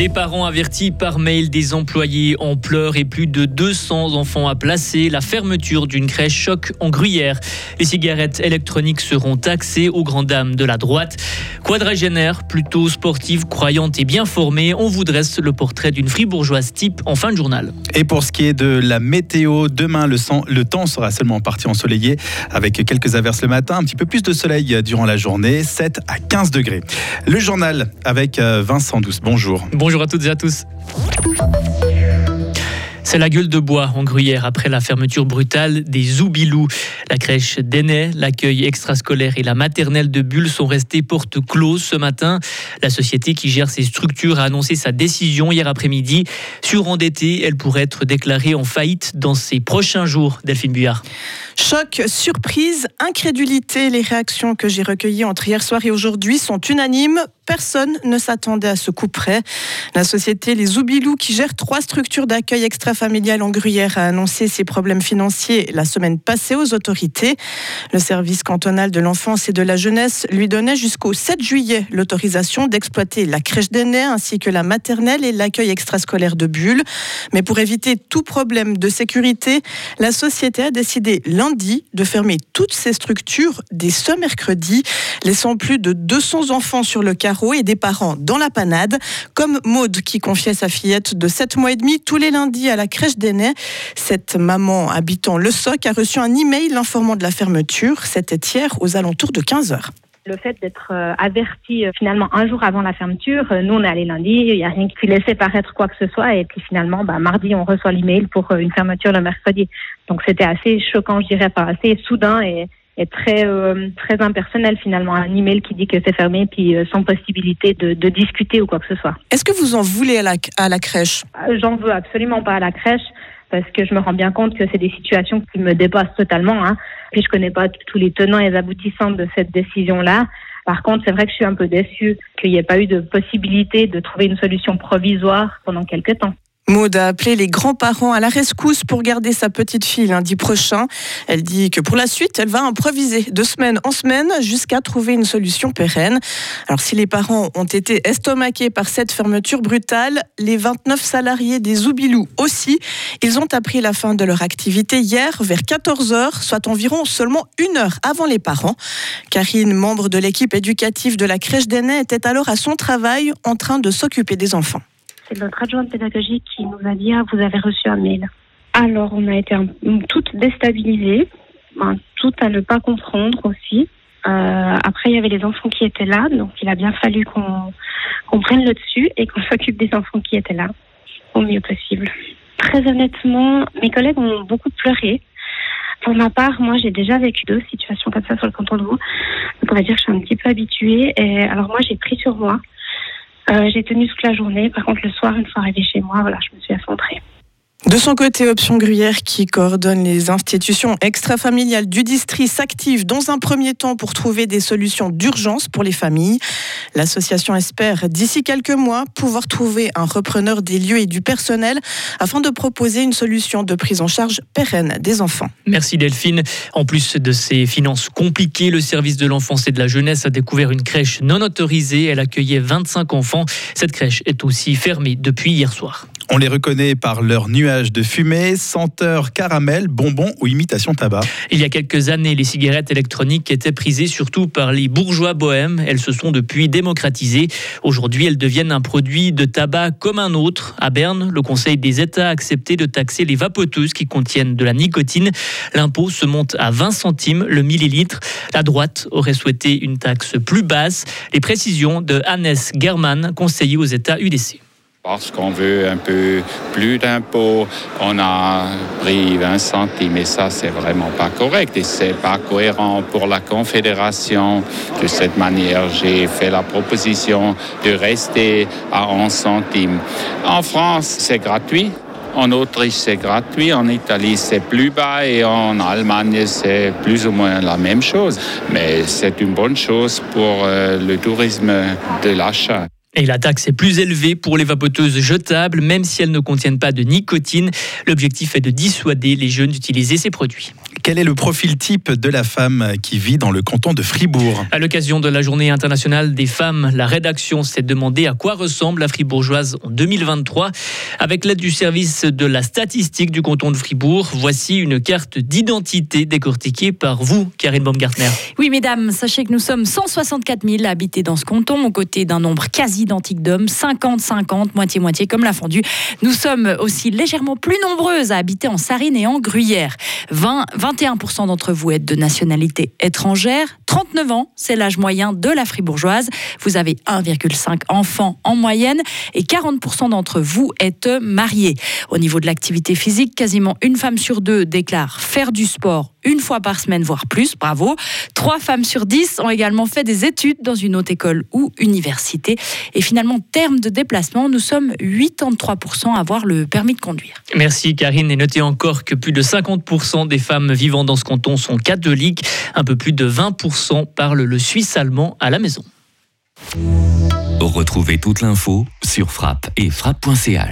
Des parents avertis par mail, des employés en pleurs et plus de 200 enfants à placer. La fermeture d'une crèche choc en Gruyère. Les cigarettes électroniques seront taxées aux grandes dames de la droite. Quadragénaire, plutôt sportive, croyante et bien formée, on vous dresse le portrait d'une fribourgeoise type en fin de journal. Et pour ce qui est de la météo, demain le, le temps sera seulement parti ensoleillé avec quelques averses le matin, un petit peu plus de soleil durant la journée, 7 à 15 degrés. Le journal avec euh, Vincent Douce. Bonjour. Bonjour à toutes et à tous. C'est la gueule de bois en Gruyère après la fermeture brutale des Zoubilous. La crèche d'Enay, l'accueil extrascolaire et la maternelle de Bulle sont restés porte close ce matin. La société qui gère ces structures a annoncé sa décision hier après-midi. Surendettée, elle pourrait être déclarée en faillite dans ces prochains jours. Delphine Buyard. Choc, surprise, incrédulité. Les réactions que j'ai recueillies entre hier soir et aujourd'hui sont unanimes. Personne ne s'attendait à ce coup près. La société Les Oubilous, qui gère trois structures d'accueil extra-familial en Gruyère, a annoncé ses problèmes financiers la semaine passée aux autorités. Le service cantonal de l'enfance et de la jeunesse lui donnait jusqu'au 7 juillet l'autorisation d'exploiter la crèche d'aînés ainsi que la maternelle et l'accueil extrascolaire de Bulle. Mais pour éviter tout problème de sécurité, la société a décidé lundi de fermer toutes ces structures dès ce mercredi, laissant plus de 200 enfants sur le carreau et des parents dans la panade, comme Maude qui confiait sa fillette de 7 mois et demi tous les lundis à la crèche d'aînés. Cette maman habitant Le Soc a reçu un email l'informant de la fermeture. C'était hier aux alentours de 15 heures le fait d'être euh, averti euh, finalement un jour avant la fermeture, euh, nous on est allé lundi, il n'y a rien qui laissait paraître quoi que ce soit, et puis finalement, bah, mardi on reçoit l'email pour une fermeture le mercredi. Donc c'était assez choquant, je dirais, pas assez soudain et, est très euh, très impersonnel finalement. Un email qui dit que c'est fermé puis euh, sans possibilité de, de, discuter ou quoi que ce soit. Est-ce que vous en voulez à la, à la crèche? Euh, J'en veux absolument pas à la crèche parce que je me rends bien compte que c'est des situations qui me dépassent totalement. Hein. Puis je connais pas tous les tenants et les aboutissants de cette décision-là. Par contre, c'est vrai que je suis un peu déçue qu'il n'y ait pas eu de possibilité de trouver une solution provisoire pendant quelques temps. Maud a appelé les grands-parents à la rescousse pour garder sa petite fille lundi prochain. Elle dit que pour la suite, elle va improviser de semaine en semaine jusqu'à trouver une solution pérenne. Alors si les parents ont été estomaqués par cette fermeture brutale, les 29 salariés des Zoubilou aussi, ils ont appris la fin de leur activité hier vers 14h, soit environ seulement une heure avant les parents. Karine, membre de l'équipe éducative de la crèche d'aînés, était alors à son travail en train de s'occuper des enfants c'est notre adjointe pédagogique qui nous a dit ah, vous avez reçu un mail. Alors on a été toutes déstabilisées, toutes à ne pas comprendre aussi. Euh, après il y avait les enfants qui étaient là, donc il a bien fallu qu'on prenne le dessus et qu'on s'occupe des enfants qui étaient là au mieux possible. Très honnêtement, mes collègues ont beaucoup pleuré. Pour ma part, moi, j'ai déjà vécu deux situations comme ça sur le canton de Vaud. Donc, on va dire que je suis un petit peu habituée. Alors, moi, j'ai pris sur moi j'ai tenu toute la journée. Par contre, le soir, une fois arrivée chez moi, voilà, je me suis effondrée. De son côté, Option Gruyère, qui coordonne les institutions extrafamiliales du district, s'active dans un premier temps pour trouver des solutions d'urgence pour les familles. L'association espère, d'ici quelques mois, pouvoir trouver un repreneur des lieux et du personnel afin de proposer une solution de prise en charge pérenne des enfants. Merci Delphine. En plus de ces finances compliquées, le service de l'enfance et de la jeunesse a découvert une crèche non autorisée. Elle accueillait 25 enfants. Cette crèche est aussi fermée depuis hier soir. On les reconnaît par leur nuage de fumée, senteur caramel, bonbons ou imitation tabac. Il y a quelques années, les cigarettes électroniques étaient prisées surtout par les bourgeois bohèmes. Elles se sont depuis démocratisées. Aujourd'hui, elles deviennent un produit de tabac comme un autre. À Berne, le Conseil des États a accepté de taxer les vapoteuses qui contiennent de la nicotine. L'impôt se monte à 20 centimes le millilitre. La droite aurait souhaité une taxe plus basse. Les précisions de Hannes German, conseiller aux États UDC. Parce qu'on veut un peu plus d'impôts, on a pris 20 centimes et ça c'est vraiment pas correct et c'est pas cohérent pour la Confédération. De cette manière, j'ai fait la proposition de rester à 11 centimes. En France, c'est gratuit. En Autriche, c'est gratuit. En Italie, c'est plus bas. Et en Allemagne, c'est plus ou moins la même chose. Mais c'est une bonne chose pour euh, le tourisme de l'achat. Et la taxe est plus élevée pour les vapoteuses jetables, même si elles ne contiennent pas de nicotine. L'objectif est de dissuader les jeunes d'utiliser ces produits. Quel est le profil type de la femme qui vit dans le canton de Fribourg? À l'occasion de la journée internationale des femmes, la rédaction s'est demandé à quoi ressemble la fribourgeoise en 2023. Avec l'aide du service de la statistique du canton de Fribourg, voici une carte d'identité décortiquée par vous, Karine Baumgartner. Oui, mesdames, sachez que nous sommes 164 000 habités dans ce canton, aux côtés d'un nombre quasi identique d'hommes, 50-50, moitié-moitié comme la fondue. Nous sommes aussi légèrement plus nombreuses à habiter en Sarine et en Gruyère. 20, 21% d'entre vous êtes de nationalité étrangère. 39 ans, c'est l'âge moyen de la fribourgeoise. Vous avez 1,5 enfants en moyenne et 40% d'entre vous êtes mariés. Au niveau de l'activité physique, quasiment une femme sur deux déclare faire du sport une fois par semaine, voire plus. Bravo. Trois femmes sur dix ont également fait des études dans une haute école ou université. Et finalement, terme de déplacement, nous sommes 83% à avoir le permis de conduire. Merci Karine. Et notez encore que plus de 50% des femmes vivant dans ce canton sont catholiques. Un peu plus de 20% parlent le suisse allemand à la maison. Retrouvez toute l'info sur frappe et frappe.ch.